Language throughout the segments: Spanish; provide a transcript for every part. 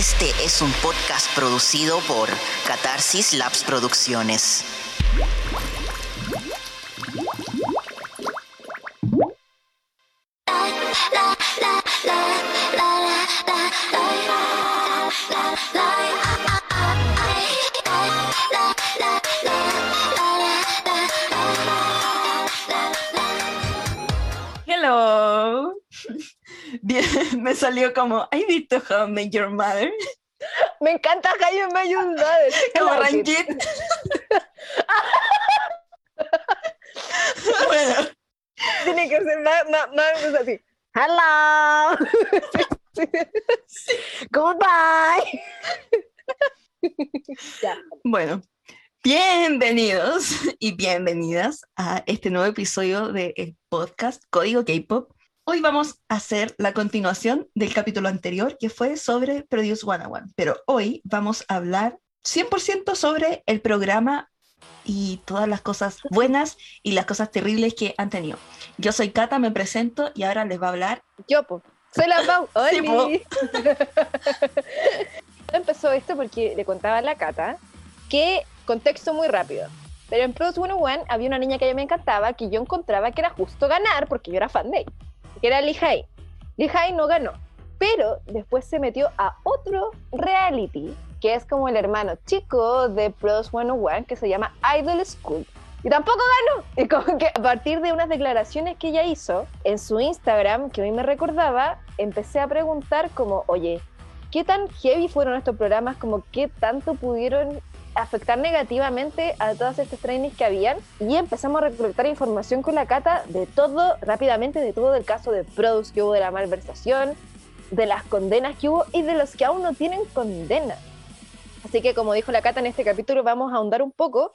Este es un podcast producido por Catarsis Labs Producciones. Salió como, I need to How I Met Your Mother. Me encanta How I Met Your Mother. Como Ranjit. bueno, Tiene que ser más, más, más así. Hello. Goodbye. ya. bueno. Bienvenidos y bienvenidas a este nuevo episodio del podcast Código K-Pop. Hoy vamos a hacer la continuación del capítulo anterior que fue sobre Produce 101, pero hoy vamos a hablar 100% sobre el programa y todas las cosas buenas y las cosas terribles que han tenido. Yo soy Kata, me presento y ahora les va a hablar. Yo, po. Soy la Pau. Sí. Empezó esto porque le contaba a la Cata que, contexto muy rápido, pero en Produce 101 había una niña que a mí me encantaba, que yo encontraba que era justo ganar, porque yo era fan de ella, que era. Lee Hai no ganó, pero después se metió a otro reality, que es como el hermano chico de Produce 101, que se llama Idol School. Y tampoco ganó. Y como que a partir de unas declaraciones que ella hizo en su Instagram, que mí me recordaba, empecé a preguntar como, oye, ¿qué tan heavy fueron estos programas? Como qué tanto pudieron afectar negativamente a todas estas trainings que habían y empezamos a recolectar información con la Cata de todo, rápidamente, de todo el caso de Produce que hubo, de la malversación, de las condenas que hubo y de los que aún no tienen condena. Así que como dijo la Cata en este capítulo vamos a ahondar un poco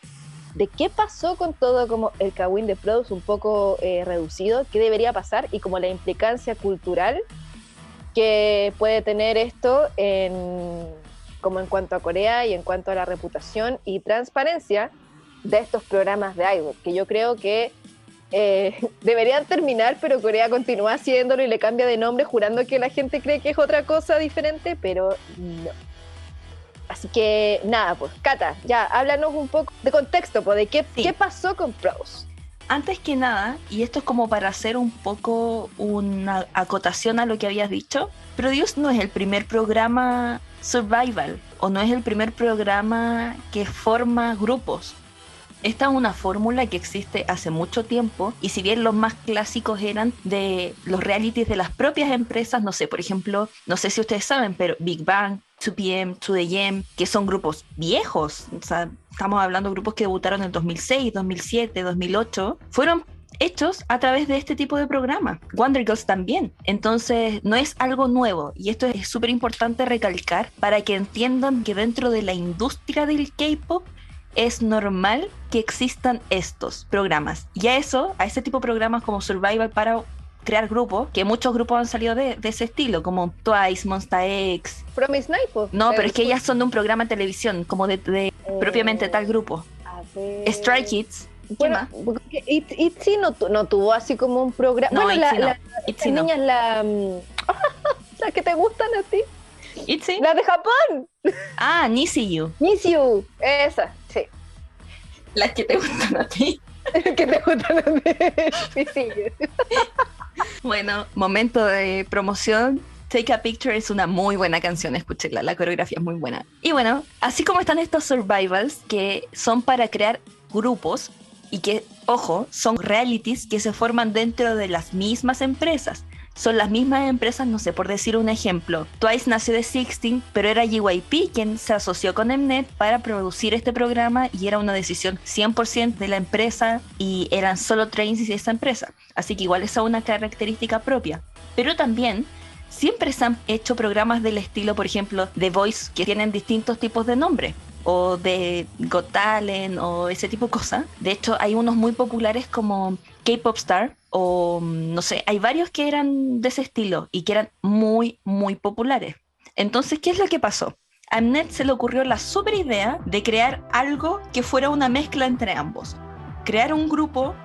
de qué pasó con todo como el Kawin de Produce un poco eh, reducido, qué debería pasar y como la implicancia cultural que puede tener esto en, como en cuanto a Corea y en cuanto a la reputación y transparencia de estos programas de idol, que yo creo que eh, deberían terminar, pero Corea continúa haciéndolo y le cambia de nombre jurando que la gente cree que es otra cosa diferente, pero no. Así que nada, pues Cata, ya háblanos un poco de contexto, pues, de qué, Sí. qué pasó con Pros. Antes que nada, y esto es como para hacer un poco una acotación a lo que habías dicho, Produce no es el primer programa survival o no es el primer programa que forma grupos. Esta es una fórmula que existe hace mucho tiempo y si bien los más clásicos eran de los realities de las propias empresas, no sé, por ejemplo, no sé si ustedes saben, pero Big Bang, 2PM, 2AM, que son grupos viejos, o sea, estamos hablando de grupos que debutaron en 2006, 2007, 2008, fueron hechos a través de este tipo de programa. Wonder Girls también. Entonces, no es algo nuevo y esto es súper importante recalcar para que entiendan que dentro de la industria del K-pop es normal que existan estos programas. Y a eso, a ese tipo de programas como Survival para crear grupos, que muchos grupos han salido de, de ese estilo, como Twice, Monsta X. Promise Night, pues. No, pero es que ellas son de un programa de televisión, como de, de eh, propiamente tal grupo. Stray Kids. ¿Qué Bueno, It- Itzy no, no tuvo así como un programa. No, bueno, la, no. la- Itzy no. niñas, la, mm, las que te gustan a ti, Itzy. las de Japón, Ah, Nisiyu. Miss You, esa, sí, Las que te gustan a ti. que te gustan a ti. Sí. Bueno, momento de promoción. Take a Picture es una muy buena canción, escúchenla, la coreografía es muy buena. Y bueno, así como están estos survivals que son para crear grupos y que, ojo, son realities que se forman dentro de las mismas empresas. Son las mismas empresas, no sé, por decir un ejemplo. Twice nació de Sixteen, pero era JYP quien se asoció con Mnet para producir este programa y era una decisión 100% de la empresa y eran solo trains de esa empresa. Así que igual esa es una característica propia. Pero también siempre se han hecho programas del estilo, por ejemplo, The Voice, que tienen distintos tipos de nombre, o de Got o ese tipo de cosas. De hecho, hay unos muy populares como K-Pop Star, o mm, no sé, hay varios que eran de ese estilo y que eran muy, muy populares. Entonces, ¿qué es lo que pasó? A Mnet se le ocurrió la super idea de crear algo que fuera una mezcla entre ambos. Crear un grupo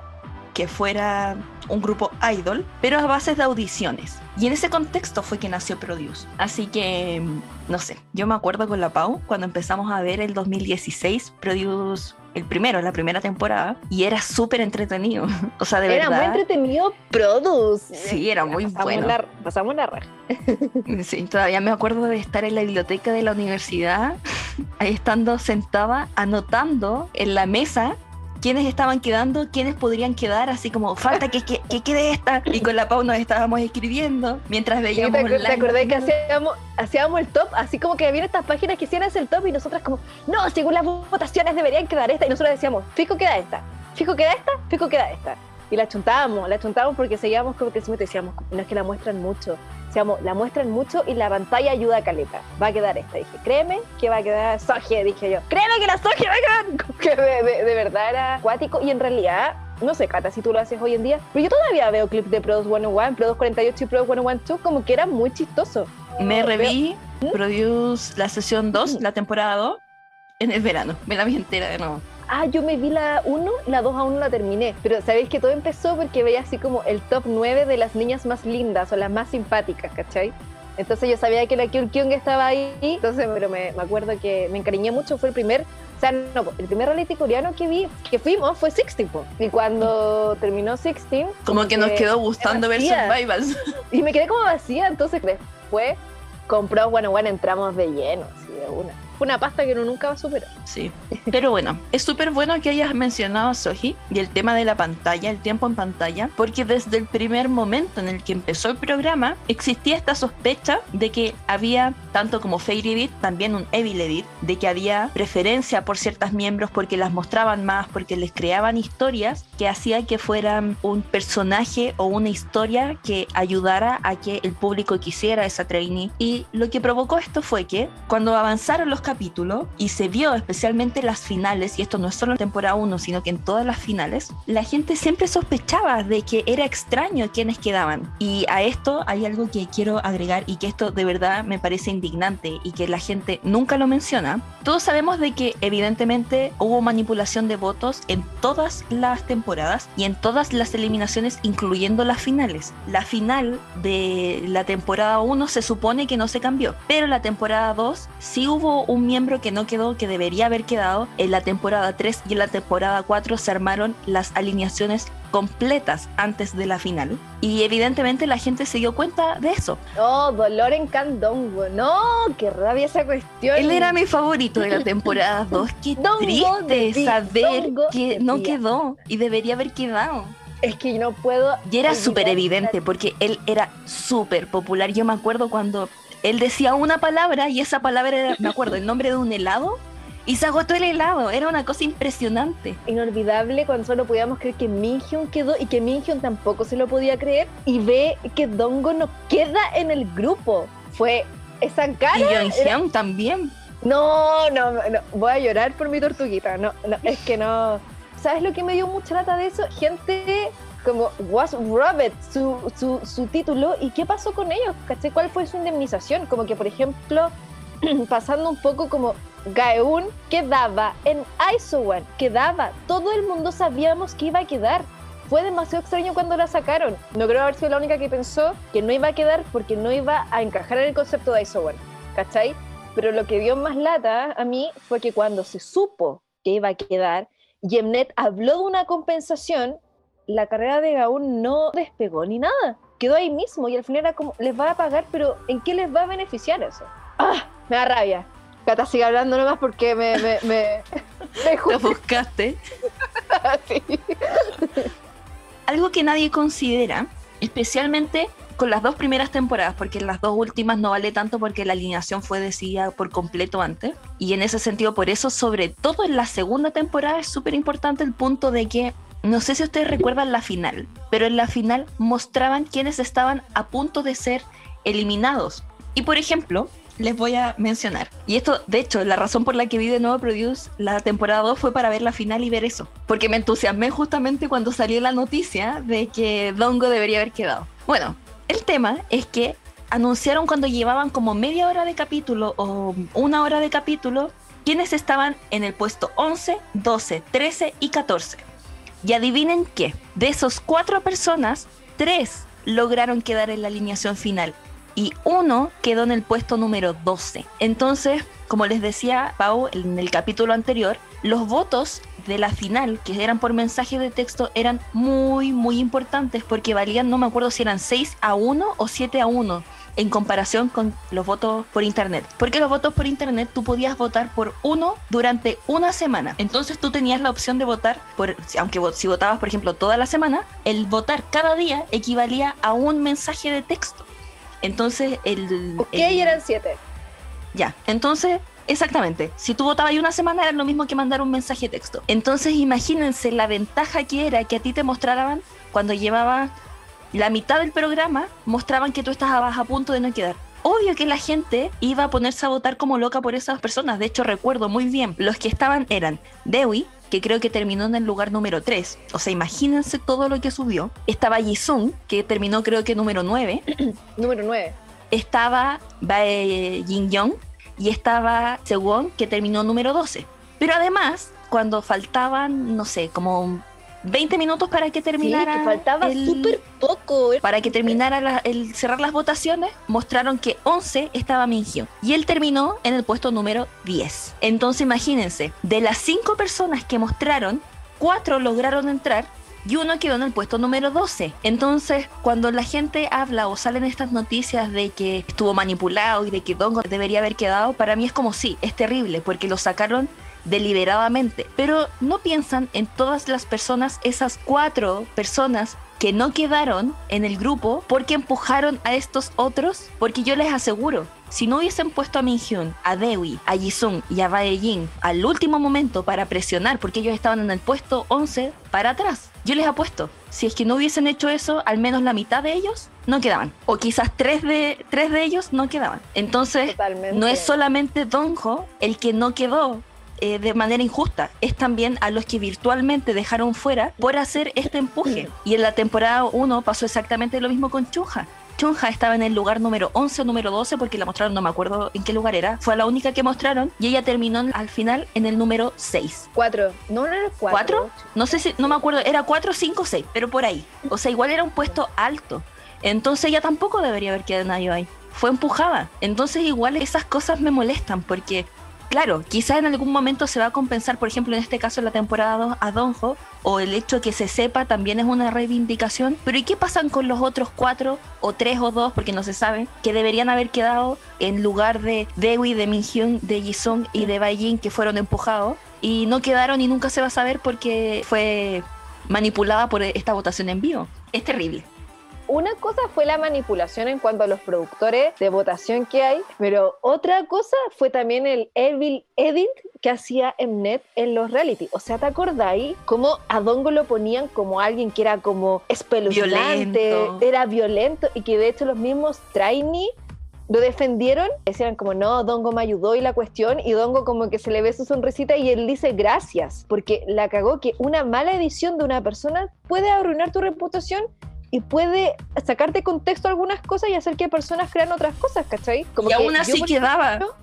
que fuera un grupo idol, pero a base de audiciones. Y en ese contexto fue que nació Produce. Así que, no sé, yo me acuerdo con la Pau cuando empezamos a ver el 2016 Produce el primero, la primera temporada, y era súper entretenido. O sea, de era verdad. muy entretenido Produce. Sí, era muy pasamos bueno. La, pasamos la raja. Sí, todavía me acuerdo de estar en la biblioteca de la universidad, ahí estando sentada, anotando en la mesa quiénes estaban quedando, quiénes podrían quedar, así como falta que, que, que quede esta. Y con la Pau nos estábamos escribiendo mientras Sí, veíamos ¿Te, acuer- online. te acordás que hacíamos, hacíamos el top? Así como que había estas páginas que hacían el top y nosotras como, no, según las votaciones deberían quedar esta. Y nosotros decíamos, fijo queda esta, fijo queda esta, fijo queda esta. Y la chuntábamos, la chuntábamos porque seguíamos como crecimiento y decíamos, no es que la muestran mucho. Decíamos, la muestran mucho y la pantalla ayuda a caleta. Va a quedar esta. Dije, créeme que va a quedar Soje, dije yo. Créeme que la Soje va a quedar. Que de, de- de verdad era acuático. Y en realidad, no sé, Cata, si tú lo haces hoy en día, pero yo todavía veo clips de Produce 101, Produce 48 y Produce 112, como que era muy chistoso. Me reví Produce la sesión 2, la temporada 2, en el verano. Me la vi entera de nuevo. Ah, yo me vi la 1, la 2 aún no la terminé. Pero sabéis que todo empezó porque veía así como el top 9 de las niñas más lindas o las más simpáticas, ¿cachai? Entonces yo sabía que la Kyung Kyung estaba ahí. Entonces, pero me, me acuerdo que me encariñé mucho. Fue el primer, o sea, no, el primer reality coreano que vi, que fuimos, fue Sixteen. po. Y cuando terminó Sixteen, Como que nos quedó gustando ver. Survivals. Y me quedé como vacía. Entonces después, compró, bueno, bueno, entramos de lleno, así de una. Fue una pasta que uno nunca va a superar. Sí. Pero bueno, es súper bueno que hayas mencionado a Soji y el tema de la pantalla, el tiempo en pantalla, porque desde el primer momento en el que empezó el programa existía esta sospecha de que había, tanto como Fairy Edit, también un Evil Edit, de que había preferencia por ciertos miembros porque las mostraban más, porque les creaban historias que hacía que fueran un personaje o una historia que ayudara a que el público quisiera esa trainee. Y lo que provocó esto fue que cuando avanzaron los capítulos y se vio especialmente las finales, y esto no es solo en temporada 1, sino que en todas las finales, la gente siempre sospechaba de que era extraño quienes quedaban. Y a esto hay algo que quiero agregar y que esto de verdad me parece indignante y que la gente nunca lo menciona. Todos sabemos de que evidentemente hubo manipulación de votos en todas las temporadas y en todas las eliminaciones, incluyendo las finales. La final de la temporada 1 se supone que no se cambió, pero la temporada 2 sí hubo un miembro que no quedó, que debería haber quedado. En la temporada 3 y en la temporada 4 se armaron las alineaciones completas antes de la final. Y evidentemente la gente se dio cuenta de eso. Oh, dolor en Candongo. No, qué rabia esa cuestión. Él era mi favorito de la temporada 2. Qué Dongo triste saber Dongo que no quedó y debería haber quedado. Es que no puedo. Y era súper evidente porque él era súper popular. Yo me acuerdo cuando él decía una palabra y esa palabra era, me acuerdo, el nombre de un helado y se agotó el helado. Era una cosa impresionante. Inolvidable cuando solo podíamos creer que Minhyun quedó y que Minhyun tampoco se lo podía creer y ve que Dongo no queda en el grupo. Fue esa cara. Y Yoon era- también. No, no, no, voy a llorar por mi tortuguita. No, no, es que no. ¿Sabes lo que me dio mucha lata de eso? Gente como Was Robert, su, su, su título, ¿y qué pasó con ellos? ¿Caché? ¿Cuál fue su indemnización? Como que, por ejemplo, pasando un poco como Gaeun quedaba en Isowan, quedaba. Todo el mundo sabíamos que iba a quedar. Fue demasiado extraño cuando la sacaron. No creo haber sido la única que pensó que no iba a quedar porque no iba a encajar en el concepto de Isowan. ¿Cachai? Pero lo que dio más lata a mí fue que cuando se supo que iba a quedar, Yemnet habló de una compensación, la carrera de Gaun no despegó ni nada. Quedó ahí mismo y al final era como, les va a pagar, pero ¿en qué les va a beneficiar eso? ¡Ah! Me da rabia. Cata sigue hablando nomás porque me... me, me, me Lo buscaste. sí. Algo que nadie considera, especialmente con las dos primeras temporadas, porque en las dos últimas no vale tanto porque la alineación fue decidida por completo antes. Y en ese sentido, por eso, sobre todo en la segunda temporada, es súper importante el punto de que, no sé si ustedes recuerdan la final, pero en la final mostraban quienes estaban a punto de ser eliminados. Y por ejemplo, les voy a mencionar. Y esto, de hecho, la razón por la que vi de nuevo Produce la temporada 2 fue para ver la final y ver eso. Porque me entusiasmé justamente cuando salió la noticia de que Dongo debería haber quedado. Bueno, el tema es que anunciaron cuando llevaban como media hora de capítulo o una hora de capítulo quienes estaban en el puesto 11, 12, 13 y 14. Y adivinen qué, de esos cuatro personas, tres lograron quedar en la alineación final y uno quedó en el puesto número 12. Entonces, como les decía Pau en el capítulo anterior, los votos de la final, que eran por mensaje de texto, eran muy, muy importantes porque valían, no me acuerdo si eran 6 a 1 o 7 a 1 en comparación con los votos por internet. Porque los votos por internet tú podías votar por uno durante una semana. Entonces tú tenías la opción de votar por, aunque si votabas por ejemplo toda la semana, el votar cada día equivalía a un mensaje de texto. Entonces el... Ok, el- eran siete. ya, entonces, exactamente. Si tú votabas ahí una semana era lo mismo que mandar un mensaje de texto. Entonces, imagínense la ventaja que era que a ti te mostraban cuando llevaba la mitad del programa, mostraban que tú estabas a punto de no quedar. Obvio que la gente iba a ponerse a votar como loca por esas personas. De hecho, recuerdo muy bien, los que estaban eran Dewi, que creo que terminó en el lugar número 3. O sea, imagínense todo lo que subió. Estaba Jisung, que terminó creo que número 9 Número nueve. estaba Bae Jin Young y estaba Sewon, que terminó número 12. Pero además, cuando faltaban, no sé, como 20 minutos para que Sí, terminara. que faltaba súper poco. Para que terminara la- el cerrar las votaciones, mostraron que 11 estaba Minhyun y él terminó en el puesto número 10. Entonces, imagínense, de las 5 personas que mostraron, 4 lograron entrar y uno quedó en el puesto número 12. Entonces, cuando la gente habla o salen estas noticias de que estuvo manipulado y de que Dongo debería haber quedado, para mí es como sí, es terrible porque lo sacaron deliberadamente. Pero no piensan en todas las personas, esas cuatro personas que no quedaron en el grupo porque empujaron a estos otros, porque yo les aseguro, si no hubiesen puesto a Minhyun, a Dewi, a Jisung y a Bae-jin al último momento para presionar, porque ellos estaban en el puesto 11 para atrás, yo les apuesto, si es que no hubiesen hecho eso, al menos la mitad de ellos no quedaban, o quizás tres de, tres de ellos no quedaban. Entonces, Totalmente. no es solamente Donjo el que no quedó eh, de manera injusta, es también a los que virtualmente dejaron fuera por hacer este empuje. Y en la temporada 1 pasó exactamente lo mismo con Chunja. Chunja estaba en el lugar número 11 o número 12 porque la mostraron, no me acuerdo en qué lugar era. Fue la única que mostraron y ella terminó al final en el número 6. Cuatro. No, no era cuatro. ¿Cuatro? No sé si, no me acuerdo, era 4, 5, 6, pero por ahí. O sea, igual era un puesto alto. Entonces ella tampoco debería haber quedado nadie ahí. Fue empujada. Entonces igual esas cosas me molestan porque, claro, quizás en algún momento se va a compensar, por ejemplo, en este caso la temporada 2 a Donjo, o el hecho que se sepa también es una reivindicación. Pero ¿y qué pasan con los otros cuatro, o tres o dos, porque no se sabe, que deberían haber quedado en lugar de Dewi, de Minhyun, de Jisung y de Baijin, que fueron empujados? Y no quedaron y nunca se va a saber porque fue manipulada por esta votación en vivo. Es terrible. Una cosa fue la manipulación en cuanto a los productores de votación que hay, pero otra cosa fue también el evil edit que hacía Mnet en los reality. O sea, ¿te acordáis cómo a Dongo lo ponían como alguien que era como espeluznante, Violento. era violento y que de hecho los mismos trainee lo defendieron, decían como no, Dongo me ayudó y la cuestión, y Dongo como que se le ve su sonrisita y él dice gracias, porque la cagó que una mala edición de una persona puede arruinar tu reputación y puede sacarte de contexto algunas cosas y hacer que personas crean otras cosas, ¿cachai? Como y que aún así quedaba. ejemplo,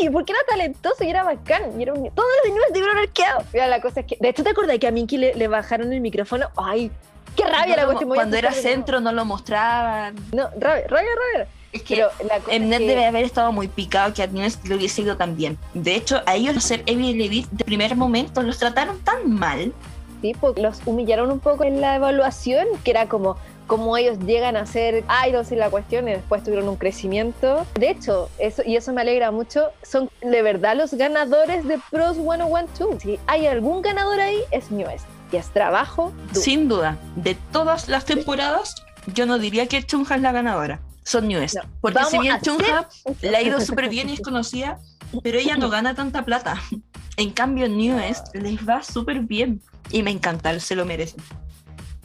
Sí, porque era talentoso y era bacán. Y era un... Todos los niños debieron haber quedado. Mira, la cosa es que... De hecho, ¿te acordás que a Minky le, le bajaron el micrófono? ¡Ay! ¡Qué rabia No la cuestión! Cuando era centro no lo mostraban. No, rabia, rabia, rabia. Es que Mnet que- debe haber estado muy picado que a Agnes le hubiese ido tan bien. De hecho, a ellos ser Evil Levit de primer momento los trataron tan mal. Pues, los humillaron un poco en la evaluación, que era como cómo ellos llegan a ser idols y la cuestión, y después tuvieron un crecimiento. De hecho, eso, y eso me alegra mucho, son de verdad los ganadores de Pros 101-2. Si hay algún ganador ahí, es Newest. Y es trabajo duro. Sin duda, de todas las temporadas, yo no diría que Chunha es la ganadora. Son Newest. No, Porque si bien a hacer- Chunha le ha ido súper bien y es conocida, pero ella no gana tanta plata. En cambio, Newest les va súper bien. Y me encanta, se lo merecen.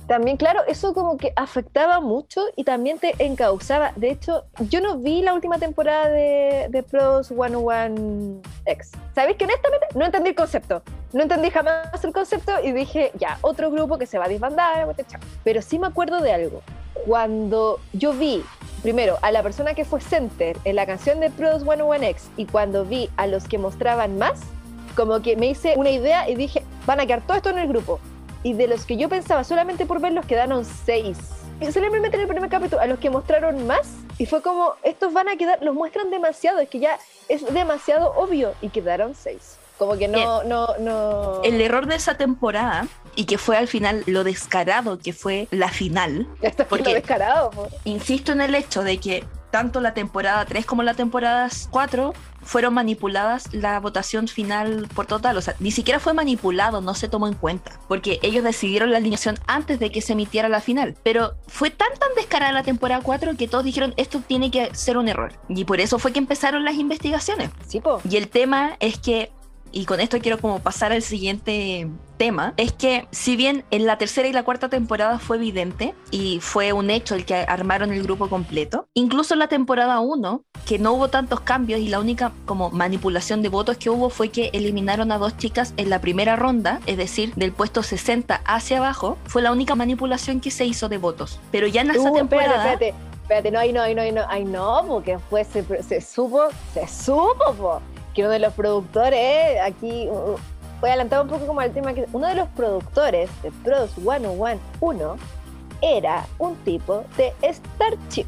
También, claro, eso como que afectaba mucho y también te encauzaba. De hecho, yo no vi la última temporada de, de Pros 101X. ¿Sabéis que honestamente no entendí el concepto? No entendí jamás el concepto y dije, ya, otro grupo que se va a disbandar, pero sí me acuerdo de algo. Cuando yo vi, primero, a la persona que fue center en la canción de Pros 101X y cuando vi a los que mostraban más, como que me hice una idea y dije, van a quedar todo esto en el grupo. Y de los que yo pensaba, solamente por verlos quedaron seis. Y simplemente en el primer capítulo, a los que mostraron más, y fue como, estos van a quedar, los muestran demasiado, es que ya es demasiado obvio, y quedaron seis. Como que no, no, no. El error de esa temporada, y que fue al final lo descarado que fue la final. Esto porque- lo descarado. Insisto en el hecho de que tanto la temporada 3 como la temporada 4 fueron manipuladas la votación final por total. O sea, ni siquiera fue manipulado, no se tomó en cuenta. Porque ellos decidieron la alineación antes de que se emitiera la final. Pero fue tan tan descarada la temporada 4 que todos dijeron esto tiene que ser un error. Y por eso fue que empezaron las investigaciones. Sí, po. Y el tema es que, y con esto quiero como pasar al siguiente tema, es que si bien en la tercera y la cuarta temporada fue evidente y fue un hecho el que armaron el grupo completo, incluso en la temporada 1, que no hubo tantos cambios y la única como manipulación de votos que hubo fue que eliminaron a dos chicas en la primera ronda, es decir, del puesto 60 hacia abajo, fue la única manipulación que se hizo de votos. Pero ya en esa Uh, temporada... Espérate, espérate, espérate, no, ahí no, ahí no, ahí no, ahí no, porque después se, se supo, se supo, po, que uno de los productores, aquí, uh, voy a adelantar un poco como al tema, que uno de los productores de Pros 101 1 era un tipo de Starship.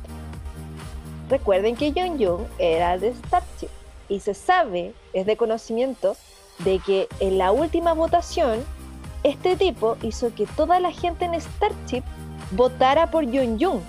Recuerden que Jung Jung era de Starship y se sabe, es de conocimiento, de que en la última votación, este tipo hizo que toda la gente en Starship votara por Jung Jung.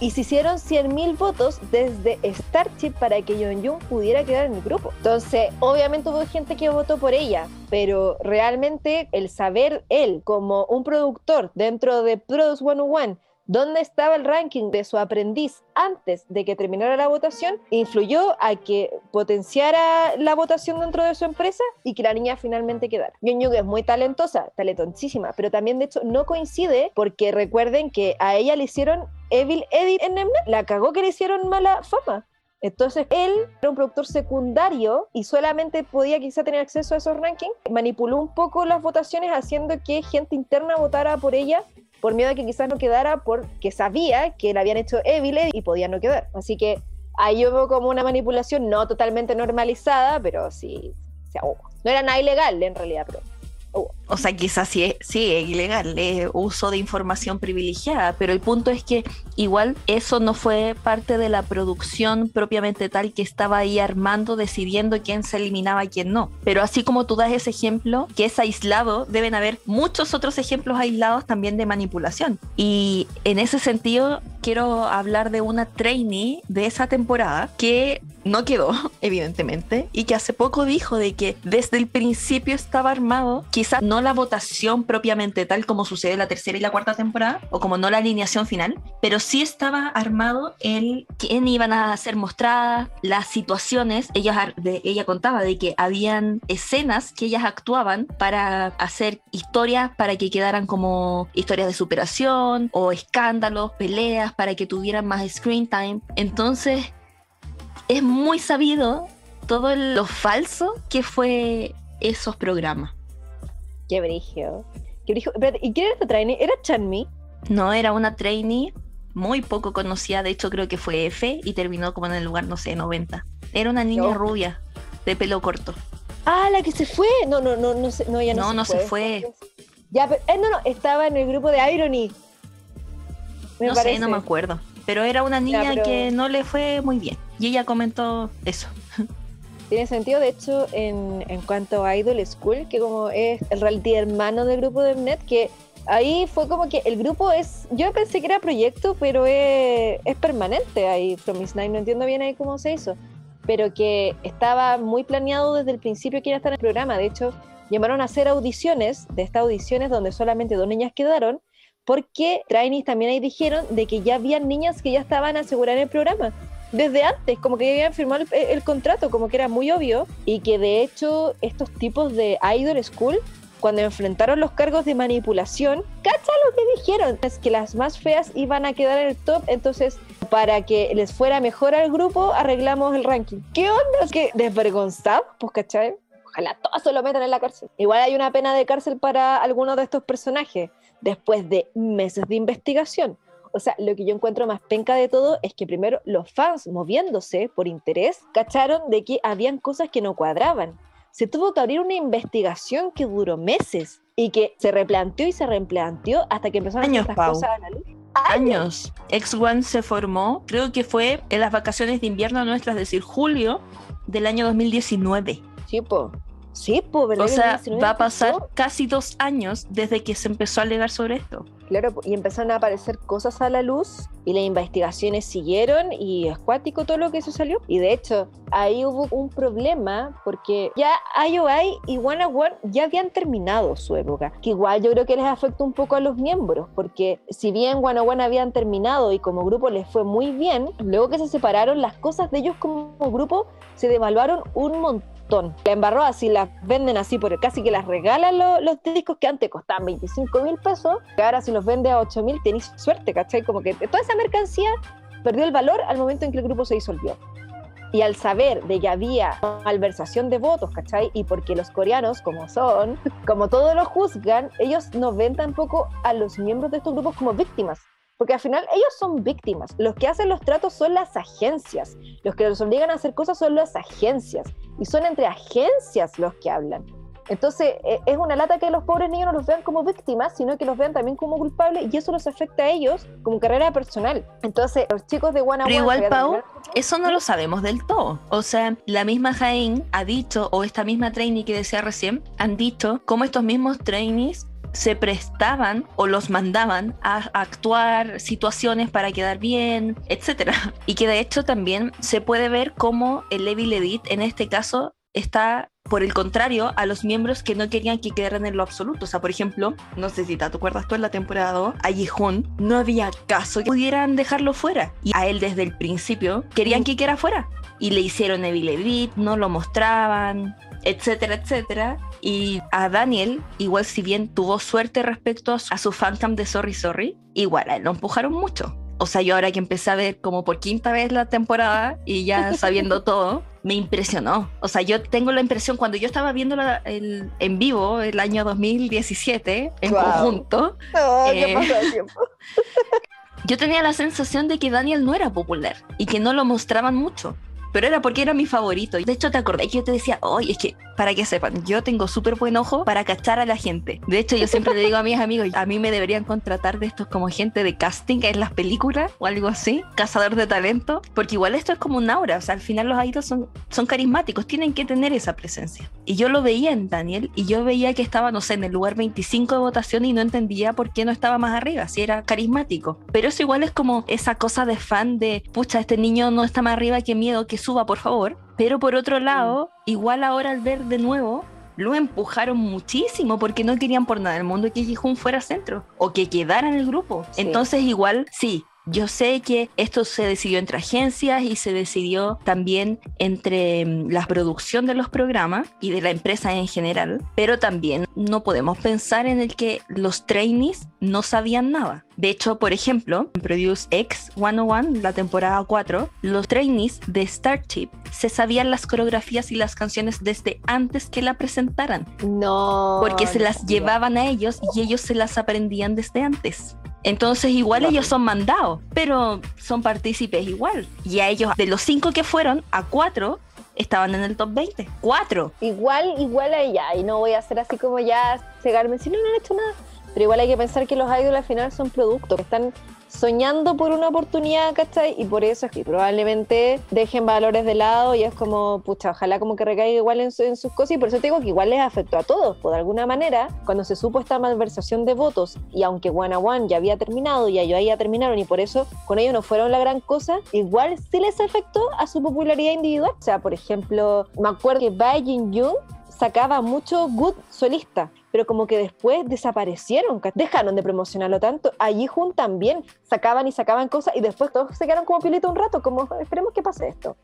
Y se hicieron 100.000 votos desde Starship para que Jung pudiera quedar en el grupo. Entonces, obviamente hubo gente que votó por ella, pero realmente el saber él como un productor dentro de Produce 101 dónde estaba el ranking de su aprendiz antes de que terminara la votación, influyó a que potenciara la votación dentro de su empresa y que la niña finalmente quedara. Jung es muy talentosa, talentoncísima, pero también de hecho no coincide porque recuerden que a ella le hicieron Evil Edit en Mnet, la cagó que le hicieron mala fama. Entonces él era un productor secundario y solamente podía quizá tener acceso a esos rankings. Manipuló un poco las votaciones haciendo que gente interna votara por ella por miedo a que quizás no quedara porque sabía que le habían hecho Evil Edit y podía no quedar. Así que ahí hubo como una manipulación no totalmente normalizada, pero sí, o sea, no era nada ilegal en realidad, pero O sea, quizás sí, sí es ilegal, es uso de información privilegiada, pero el punto es que igual eso no fue parte de la producción propiamente tal que estaba ahí armando, decidiendo quién se eliminaba y quién no. Pero así como tú das ese ejemplo, que es aislado, deben haber muchos otros ejemplos aislados también de manipulación. Y en ese sentido, quiero hablar de una trainee de esa temporada que no quedó, evidentemente, y que hace poco dijo de que desde el principio estaba armado, quizás no la votación propiamente tal como sucede en la tercera y la cuarta temporada, o como no la alineación final, pero sí estaba armado el quién iban a ser mostradas, las situaciones, ella, ella contaba de que habían escenas que ellas actuaban para hacer historias para que quedaran como historias de superación o escándalos, peleas, para que tuvieran más screen time. Entonces, es muy sabido todo lo falso que fue esos programas. Qué brigio. Qué brigio. Espérate, ¿y quién era esta trainee? ¿Era Chanmi? No era una trainee muy poco conocida, de hecho creo que fue F y terminó como en el lugar, no sé, 90. Era una niña rubia, de pelo corto. Ah, la que se fue. No, no, no, no, se- no, ya no, No, no se fue. Ya, pero, eh, no, no, estaba en el grupo de Irony. Me no parece. sé, no me acuerdo. Pero era una niña pero- que no le fue muy bien. Y ella comentó eso. Tiene sentido, de hecho, en, en cuanto a Idol School, que como es el reality hermano del grupo de Mnet, que ahí fue como que el grupo es, yo pensé que era proyecto, pero es, es permanente ahí, From Miss Nine, no entiendo bien ahí cómo se hizo, pero que estaba muy planeado desde el principio que iba a estar en el programa, de hecho, llamaron a hacer audiciones, de estas audiciones donde solamente dos niñas quedaron, porque trainees también ahí dijeron de que ya habían niñas que ya estaban aseguradas en el programa desde antes, como que ya habían firmado el, el contrato, como que era muy obvio, y que de hecho estos tipos de Idol School, cuando enfrentaron los cargos de manipulación, cacha lo que dijeron, es que las más feas iban a quedar en el top, entonces para que les fuera mejor al grupo, arreglamos el ranking. ¿Qué onda? Es que desvergonzados, pues cachai. Ojalá todos se lo metan en la cárcel. Igual hay una pena de cárcel para algunos de estos personajes, después de meses de investigación. O sea, lo que yo encuentro más penca de todo es que primero los fans moviéndose por interés cacharon de que habían cosas que no cuadraban. Se tuvo que abrir una investigación que duró meses y que se replanteó y se replanteó hasta que empezaron Años, a cosas a la luz. Años. X1 se formó, creo que fue en las vacaciones de invierno nuestras, es decir, julio del año 2019. Sí, po. Sí, ¿verdad? O sea, 2019 va a pasar casi dos años desde que se empezó a alegar sobre esto. Claro, po, y empezaron a aparecer cosas a la luz y las investigaciones siguieron y es cuático todo lo que eso salió. Y de hecho, ahí hubo un problema porque ya IOI y One One ya habían terminado su época, que igual yo creo que les afectó un poco a los miembros, porque si bien One One habían terminado y como grupo les fue muy bien, luego que se separaron, las cosas de ellos como grupo se devaluaron un montón. La embarró así, las venden así, porque casi que las regalan lo- los discos que antes costaban 25 mil pesos, que ahora si los vende a 8 mil tenéis suerte, ¿cachai? Como que toda esa mercancía perdió el valor al momento en que el grupo se disolvió. Y al saber de que había malversación de votos, ¿cachai? Y porque los coreanos, como son, como todos lo juzgan, ellos no ven tampoco a los miembros de estos grupos como víctimas. Porque al final ellos son víctimas. Los que hacen los tratos son las agencias. Los que los obligan a hacer cosas son las agencias. Y son entre agencias los que hablan. Entonces, eh, es una lata que los pobres niños no los vean como víctimas, sino que los vean también como culpables y eso los afecta a ellos como carrera personal. Entonces, los chicos de One Pero igual, Pau, eso no lo sabemos del todo. O sea, la misma Jaén ha dicho, o esta misma trainee que decía recién, han dicho cómo estos mismos trainees se prestaban o los mandaban a actuar situaciones para quedar bien, etcétera. Y que de hecho también se puede ver cómo el Evil Edit en este caso está por el contrario a los miembros que no querían que quedaran en lo absoluto. O sea, por ejemplo, no sé si te acuerdas tú en la temporada 2, a Ji-hoon no había caso que pudieran dejarlo fuera. Y a él desde el principio querían que quedara fuera. Y le hicieron Evil Edit, no lo mostraban, etcétera, etcétera. Y a Daniel, igual si bien tuvo suerte respecto a su, a su fancam de Sorry Sorry, igual a él lo empujaron mucho. O sea, yo ahora que empecé a ver como por quinta vez la temporada y ya sabiendo todo, me impresionó. O sea, yo tengo la impresión cuando yo estaba viendo la- el, en vivo el año 2017 en Wow. conjunto, Oh, ¿qué Eh, yo tenía la sensación de que Daniel no era popular y que no lo mostraban mucho. Pero era porque era mi favorito. De hecho, te acordé que yo te decía, oye, es que, para que sepan, yo tengo súper buen ojo para cachar a la gente. De hecho, yo siempre le digo a mis amigos, a mí me deberían contratar de estos como gente de casting en las películas o algo así, cazador de talento, porque igual esto es como un aura. O sea, al final los idols son, son carismáticos, tienen que tener esa presencia. Y yo lo veía en Daniel y yo veía que estaba, no sé, en el lugar 25 de votación y no entendía por qué no estaba más arriba, si era carismático. Pero eso igual es como esa cosa de fan de, pucha, este niño no está más arriba, qué miedo, que suba, por favor. Pero por otro lado, igual ahora al ver de nuevo, lo empujaron muchísimo porque no querían por nada del mundo que Jihun fuera centro o que quedara en el grupo. Sí. Entonces igual, sí, yo sé que esto se decidió entre agencias y se decidió también entre mm, la producción de los programas y de la empresa en general, pero también no podemos pensar en el que los trainees no sabían nada. De hecho, por ejemplo, en Produce X 101, la temporada 4, los trainees de Starship se sabían las coreografías y las canciones desde antes que la presentaran, No. porque se las llevaban a ellos y ellos se las aprendían desde antes. Entonces igual ellos son mandados, pero son partícipes igual. Y a ellos, de los cinco que fueron, a cuatro estaban en el top 20. ¡Cuatro! Igual, igual a ella. Y no voy a hacer así como ya cegarme si no, no han hecho nada. Pero igual hay que pensar que los idols al final son productos, que están soñando por una oportunidad, ¿cachai? Y por eso es que probablemente dejen valores de lado y es como, pucha, ojalá como que recaiga igual en, su- en sus cosas y por eso te digo que igual les afectó a todos, pues de alguna manera, cuando se supo esta malversación de votos y aunque One a One ya había terminado y ellos ya terminaron y por eso con ellos no fueron la gran cosa, igual sí les afectó a su popularidad individual. O sea, por ejemplo, me acuerdo que Bae Jin Young sacaba mucho good solista, pero como que después desaparecieron, dejaron de promocionarlo tanto. Allí Jun también sacaban y sacaban cosas y después todos se quedaron como pilito un rato, como esperemos que pase esto.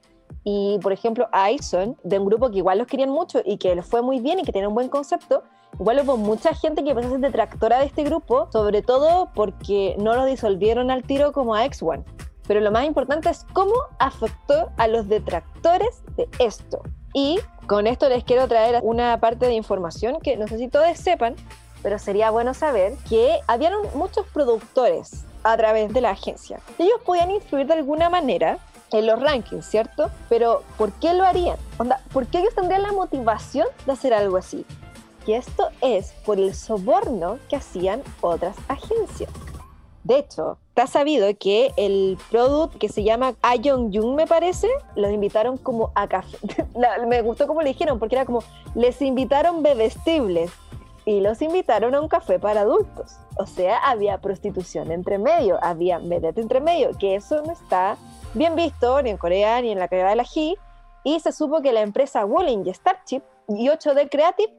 Y por ejemplo, Aison, de un grupo que igual los querían mucho y que les fue muy bien y que tiene un buen concepto, igual hubo mucha gente que empezó a ser detractora de este grupo, sobre todo porque no lo disolvieron al tiro como a X1. Pero lo más importante es cómo afectó a los detractores de esto. Y con esto les quiero traer una parte de información que no sé si todos sepan, pero sería bueno saber que habían muchos productores a través de la agencia. Ellos podían influir de alguna manera en los rankings, ¿cierto? Pero ¿por qué lo harían? Onda, ¿Por qué ellos tendrían la motivación de hacer algo así? Y esto es por el soborno que hacían otras agencias. De hecho, está sabido que el product que se llama Ayong Jung, me parece, los invitaron como a café. me gustó como le dijeron, porque era como, les invitaron bebestibles y los invitaron a un café para adultos. O sea, había prostitución entre medio, había vedette entre medio, que eso no está bien visto ni en Corea ni en la Corea de la G. Y se supo que la empresa Wooling y Starship y 8D Creative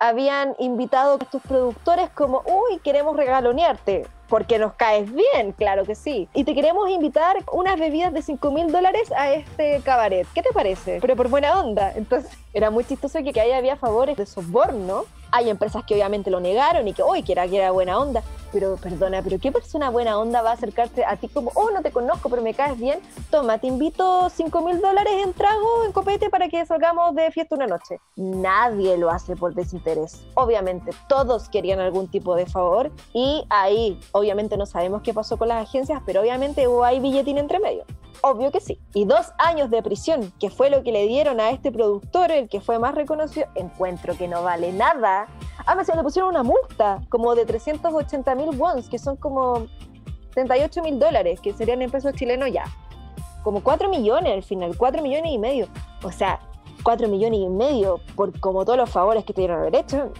habían invitado a estos productores como, uy, queremos regalonearte, porque nos caes bien, claro que sí. Y te queremos invitar unas bebidas de 5 mil dólares a este cabaret. ¿Qué te parece? Pero por buena onda. Entonces era muy chistoso que, que ahí había favores de soborno. Hay empresas que obviamente lo negaron y que, uy, que era, que buena onda pero perdona, pero ¿qué persona buena onda va a acercarse a ti como, oh, no te conozco, pero me caes bien? Toma, te invito 5 mil dólares en trago, en copete, para que salgamos de fiesta una noche. Nadie lo hace por desinterés. Obviamente, todos querían algún tipo de favor y ahí, obviamente, no sabemos qué pasó con las agencias, pero obviamente hubo ahí billetín entre medio. Obvio que sí. Y dos años de prisión, que fue lo que le dieron a este productor, el que fue más reconocido, encuentro que no vale nada. Ah, me le pusieron una multa, como de 380 mil wons, que son como 38 mil dólares, que serían en pesos chilenos ya. Como 4 millones al final, 4 millones y medio. O sea, 4 millones y medio por como todos los favores que te dieron haber hecho.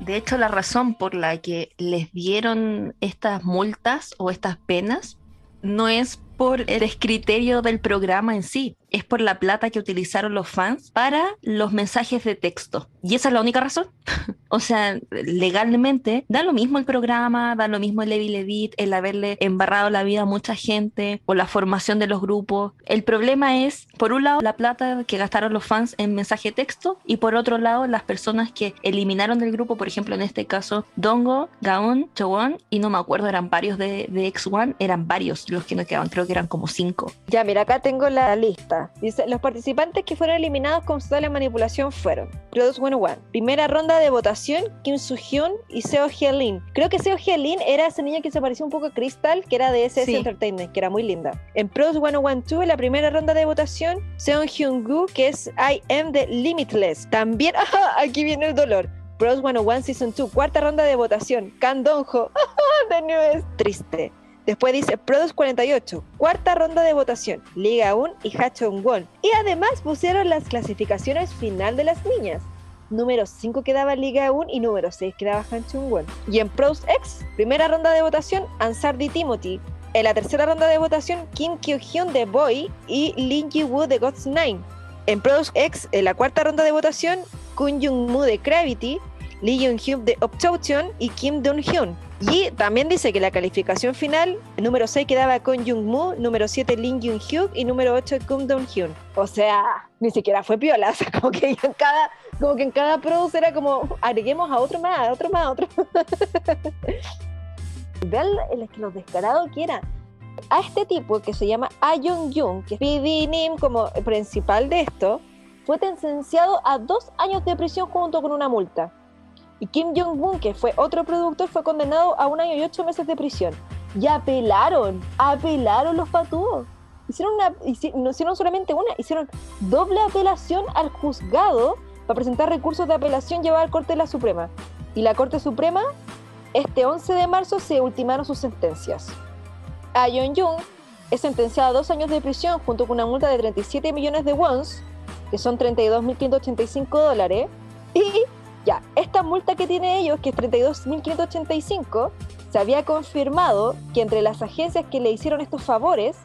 De hecho, la razón por la que les dieron estas multas o estas penas no es por el criterio del programa en sí, es por la plata que utilizaron los fans para los mensajes de texto. Y esa es la única razón. o sea, legalmente da lo mismo el programa, da lo mismo el Evil Edit, el haberle embarrado la vida a mucha gente o la formación de los grupos. El problema es, por un lado, la plata que gastaron los fans en mensaje de texto y por otro lado, las personas que eliminaron del grupo, por ejemplo, en este caso, Dongo, Gaon, Chowon y no me acuerdo, eran varios de, de X1, eran varios los que no quedaban, creo que eran como cinco. Ya, mira, acá tengo la lista. Dice, los participantes que fueron eliminados con total manipulación fueron Produce 101, primera ronda de votación, Kim Soo-hyun y Seo Hye-lin. Creo que Seo Hye-lin era esa niña que se parecía un poco a Crystal, que era de SS Entertainment, que era muy linda. En Produce 101 en la primera ronda de votación, Seon Hyun-gu, que es I Am the Limitless. También, aquí viene el dolor. Bros 101 Season 2, cuarta ronda de votación, Kan Dong-ho, de nuevo es triste. Después dice Produce 48, cuarta ronda de votación, Liga 1 y Hachong Won. Y además pusieron las clasificaciones final de las niñas. Número 5 quedaba Liga 1 y número 6 quedaba Hachong Won. Y en Pros X, primera ronda de votación, Ansardi Timothy. En la tercera ronda de votación, Kim Kyo-hyun de Boy y Lin Ji-woo de God's Nine. En Pros X, en la cuarta ronda de votación, Kun Jung-moo de Gravity, Lee Jung-hyun de Optotion y Kim Dong-hyun. Y también dice que la calificación final, número 6 quedaba con Jung Moo, número 7 Lin Jung Hyuk y número 8 Kim Dong Hyun. O sea, ni siquiera fue piola, como que en cada, como que en cada produce era como agreguemos a otro más, a otro más, a otro. Vean el, los descarados que era. A este tipo que se llama Ah Jung Jung, que es PDNIM como principal de esto, fue sentenciado a dos años de prisión junto con una multa. Y Kim Jong-un, que fue otro productor, fue condenado a un año y ocho meses de prisión. Y apelaron, apelaron los patúos. Hicieron una, no solamente una, hicieron doble apelación al juzgado para presentar recursos de apelación llevada al Corte de la Suprema. Y la Corte Suprema, este 11 de marzo, se ultimaron sus sentencias. A Jong Jung es sentenciado a dos años de prisión junto con una multa de 37 millones de wons, que son 32.585 dólares, y ya, esta multa que tiene ellos, que es 32.585, se había confirmado que entre las agencias que le hicieron estos favores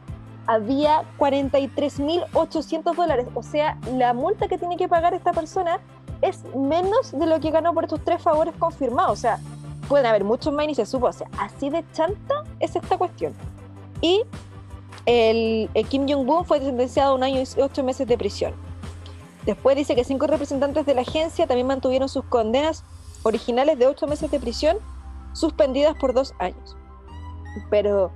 había 43.800 dólares. O sea, la multa que tiene que pagar esta persona es menos de lo que ganó por estos tres favores confirmados. O sea, pueden haber muchos más y se supo. O sea, así de chanta es esta cuestión. Y el, el Kim Jong-un fue sentenciado a un año y ocho meses de prisión. Después dice que cinco representantes de la agencia también mantuvieron sus condenas originales de ocho meses de prisión suspendidas por dos años. Pero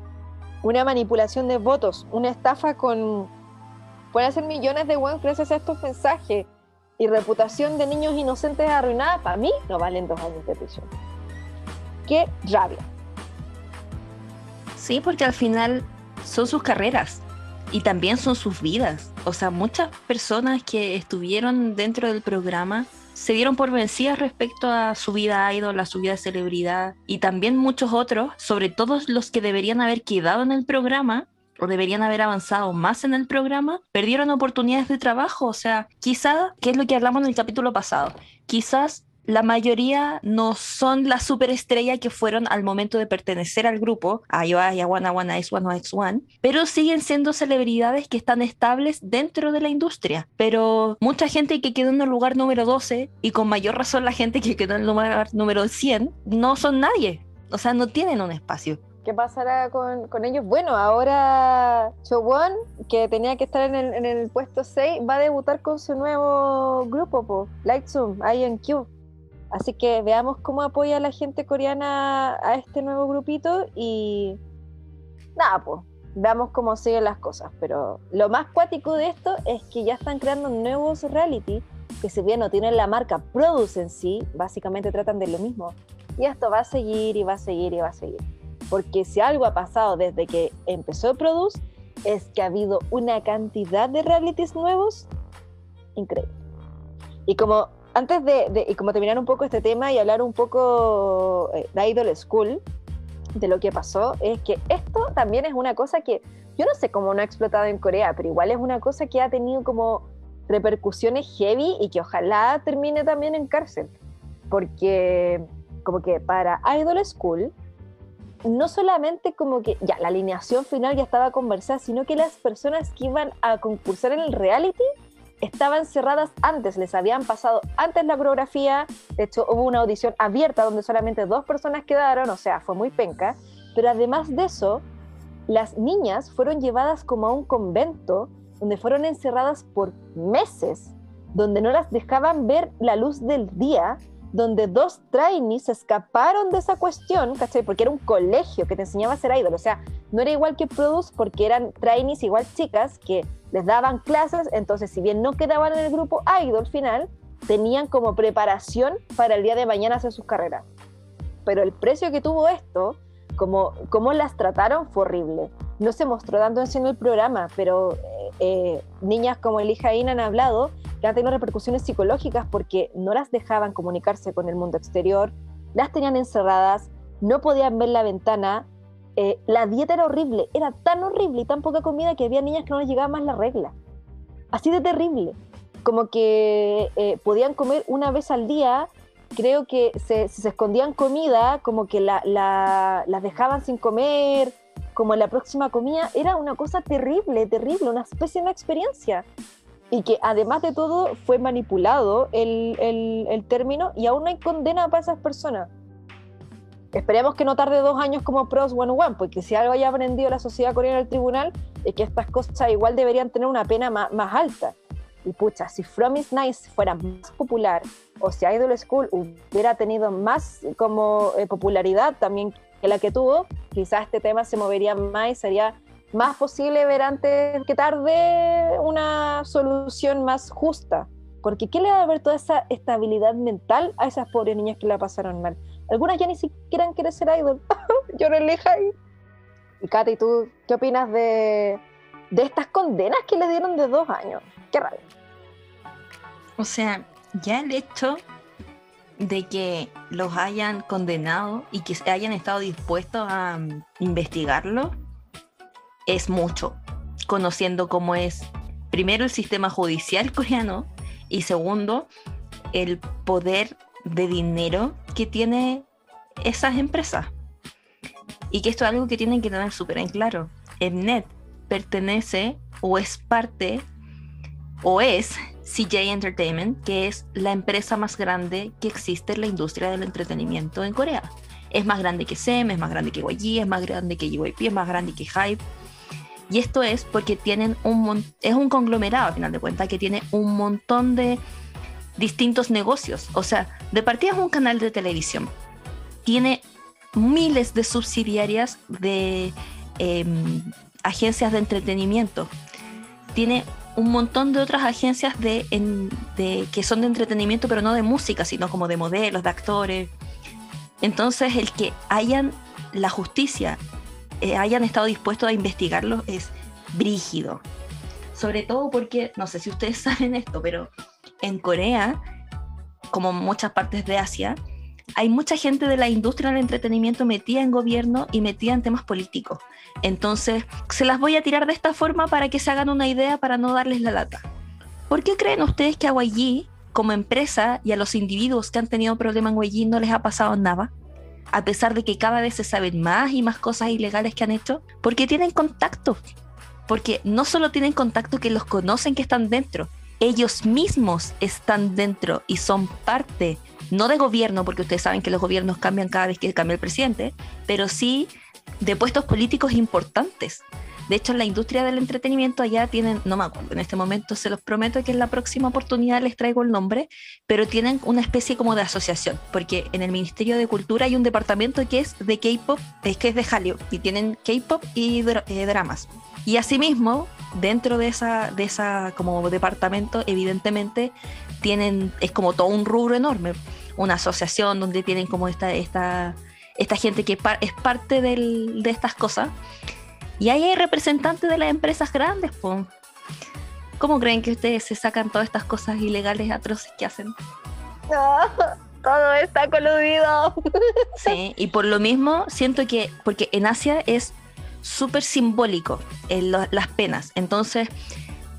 una manipulación de votos, una estafa con... Pueden hacer millones de buenos gracias a estos mensajes y reputación de niños inocentes arruinada, para mí no valen dos años de prisión. Qué rabia. Sí, porque al final son sus carreras y también son sus vidas. O sea, muchas personas que estuvieron dentro del programa se dieron por vencidas respecto a su vida idol, a su vida celebridad y también muchos otros, sobre todo los que deberían haber quedado en el programa o deberían haber avanzado más en el programa, perdieron oportunidades de trabajo. O sea, quizás, que es lo que hablamos en el capítulo pasado, quizás la mayoría no son la superestrella que fueron al momento de pertenecer al grupo, a a One, One, X One, X One, pero siguen siendo celebridades que están estables dentro de la industria. Pero mucha gente que quedó en el lugar número 12 y con mayor razón la gente que quedó en el lugar número 100 no son nadie. O sea, no tienen un espacio. ¿Qué pasará con, con ellos? Bueno, ahora Chowon, que tenía que estar en el, en el puesto 6, va a debutar con su nuevo grupo, Lightsum, INQ. Así que veamos cómo apoya la gente coreana a este nuevo grupito y nada, pues veamos cómo siguen las cosas. Pero lo más cuático de esto es que ya están creando nuevos reality que si bien no tienen la marca Produce en sí, básicamente tratan de lo mismo. Y esto va a seguir y va a seguir y va a seguir. Porque si algo ha pasado desde que empezó Produce es que ha habido una cantidad de realities nuevos increíble. Y como antes de, y como terminar un poco este tema y hablar un poco eh, de Idol School, de lo que pasó, es que esto también es una cosa que yo no sé cómo no ha explotado en Corea, pero igual es una cosa que ha tenido como repercusiones heavy y que ojalá termine también en cárcel. Porque como que para Idol School, no solamente como que ya la alineación final ya estaba conversada, sino que las personas que iban a concursar en el reality estaban cerradas antes, les habían pasado antes la coreografía, de hecho hubo una audición abierta donde solamente dos personas quedaron, o sea, fue muy penca, pero además de eso, las niñas fueron llevadas como a un convento donde fueron encerradas por meses, donde no las dejaban ver la luz del día, donde dos trainees escaparon de esa cuestión, ¿cachai? Porque era un colegio que te enseñaba a ser idol, o sea, no era igual que Produce porque eran trainees igual chicas que les daban clases, entonces si bien no quedaban en el grupo idol final, tenían como preparación para el día de mañana hacer sus carreras. Pero el precio que tuvo esto, como, como las trataron, fue horrible. No se mostró dando en el programa, pero eh, niñas como Elija han hablado que han tenido repercusiones psicológicas porque no las dejaban comunicarse con el mundo exterior, las tenían encerradas, no podían ver la ventana, eh, la dieta era horrible, era tan horrible y tan poca comida que había niñas que no les llegaba más la regla. Así de terrible. Como que eh, podían comer una vez al día, creo que se, si se escondían comida, como que la, las dejaban sin comer, como la próxima comida, era una cosa terrible, terrible, una de experiencia. Y que además de todo fue manipulado el, el, el término y aún no hay condena para esas personas Esperemos que no tarde dos años como Pros 101, porque si algo haya aprendido la sociedad coreana del tribunal es que estas cosas igual deberían tener una pena más, más alta. Y pucha, si From is Nice fuera más popular o si Idol School hubiera tenido más como eh, popularidad también que la que tuvo, quizás este tema se movería más y sería más posible ver antes que tarde una solución más justa. Porque ¿qué le va a dar toda esa estabilidad mental a esas pobres niñas que la pasaron mal? Algunas ya ni siquiera quieren ser idol. Yo no elija ahí. Y Katy, ¿tú qué opinas de, de estas condenas que le dieron de dos años? Qué raro. O sea, ya el hecho de que los hayan condenado y que hayan estado dispuestos a um, investigarlo es mucho, conociendo cómo es primero el sistema judicial coreano y segundo el poder de dinero que tiene esas empresas. Y que esto es algo que tienen que tener súper en claro. Mnet pertenece o es parte o es CJ Entertainment, que es la empresa más grande que existe en la industria del entretenimiento en Corea. Es más grande que SEM, es más grande que YG, es más grande que JYP, es más grande que Hype. Y esto es porque tienen un es un conglomerado, a final de cuentas, que tiene un montón de distintos negocios. O sea, de partida es un canal de televisión. Tiene miles de subsidiarias de em, agencias de entretenimiento. Tiene un montón de otras agencias de, que son de entretenimiento, pero no de música, sino como de modelos, de actores. Entonces, el que hayan la justicia, eh, hayan estado dispuestos a investigarlo es brígido. Sobre todo porque, no sé si ustedes saben esto, pero en Corea, como muchas partes de Asia, hay mucha gente de la industria del entretenimiento metida en gobierno y metida en temas políticos. Entonces, se las voy a tirar de esta forma para que se hagan una idea para no darles la lata. ¿Por qué creen ustedes que a YG, como empresa, y a los individuos que han tenido problemas en YG no les ha pasado nada? A pesar de que cada vez se saben más y más cosas ilegales que han hecho, porque tienen contactos. Porque no solo tienen contacto que los conocen que están dentro, ellos mismos están dentro y son parte, no de gobierno, porque ustedes saben que los gobiernos cambian cada vez que cambia el presidente, pero sí de puestos políticos importantes. De hecho, en la industria del entretenimiento allá tienen, no me acuerdo en este momento, se los prometo que en la próxima oportunidad les traigo el nombre, pero tienen una especie como de asociación, porque en el Ministerio de Cultura hay un departamento que es de K-pop, es que es de Hollywood, y tienen K-pop y eh, dramas. Y asimismo, dentro de esa, de esa como departamento, evidentemente, tienen, es como todo un rubro enorme, una asociación donde tienen como esta, esta, esta gente que es parte de estas cosas. Y ahí hay representantes de las empresas grandes, pues. ¿Cómo creen que ustedes se sacan todas estas cosas ilegales, atroces que hacen? todo está coludido. Sí, y por lo mismo siento que, porque en Asia es súper simbólico en las penas. Entonces,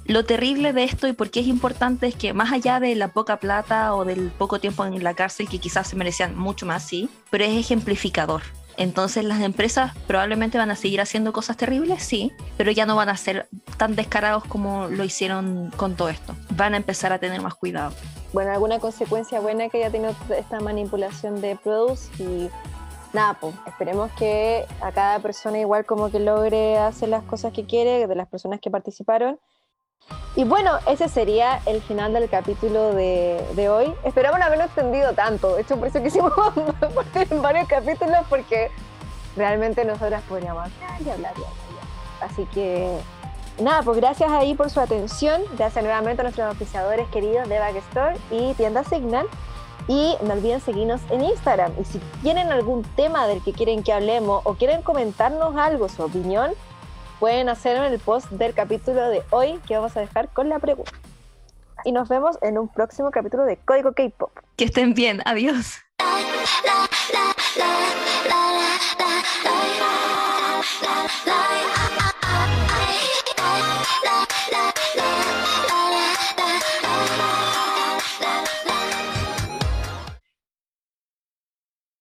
lo terrible de esto y por qué es importante es que más allá de la poca plata o del poco tiempo en la cárcel, que quizás se merecían mucho más, sí, pero es ejemplificador. Entonces las empresas probablemente van a seguir haciendo cosas terribles, sí, pero ya no van a ser tan descarados como lo hicieron con todo esto. Van a empezar a tener más cuidado. Bueno, alguna consecuencia buena que haya tenido esta manipulación de Produce nada, pues esperemos que a cada persona igual como que logre hacer las cosas que quiere, de las personas que participaron. Y bueno, ese sería el final del capítulo de, hoy. Esperamos no haberlo extendido tanto. De hecho, por eso quisimos partir en varios capítulos porque realmente nosotras podríamos hablar y hablar y hablar. Así que nada, pues gracias ahí por su atención. Gracias nuevamente a nuestros oficiadores queridos de Backstore y Tienda Signal. Y no olviden seguirnos en Instagram. Y si tienen algún tema del que quieren que hablemos o quieren comentarnos algo, su opinión, pueden hacerlo en el post del capítulo de hoy que vamos a dejar con la pregunta. Y nos vemos en un próximo capítulo de Código K-Pop. Que estén bien, adiós.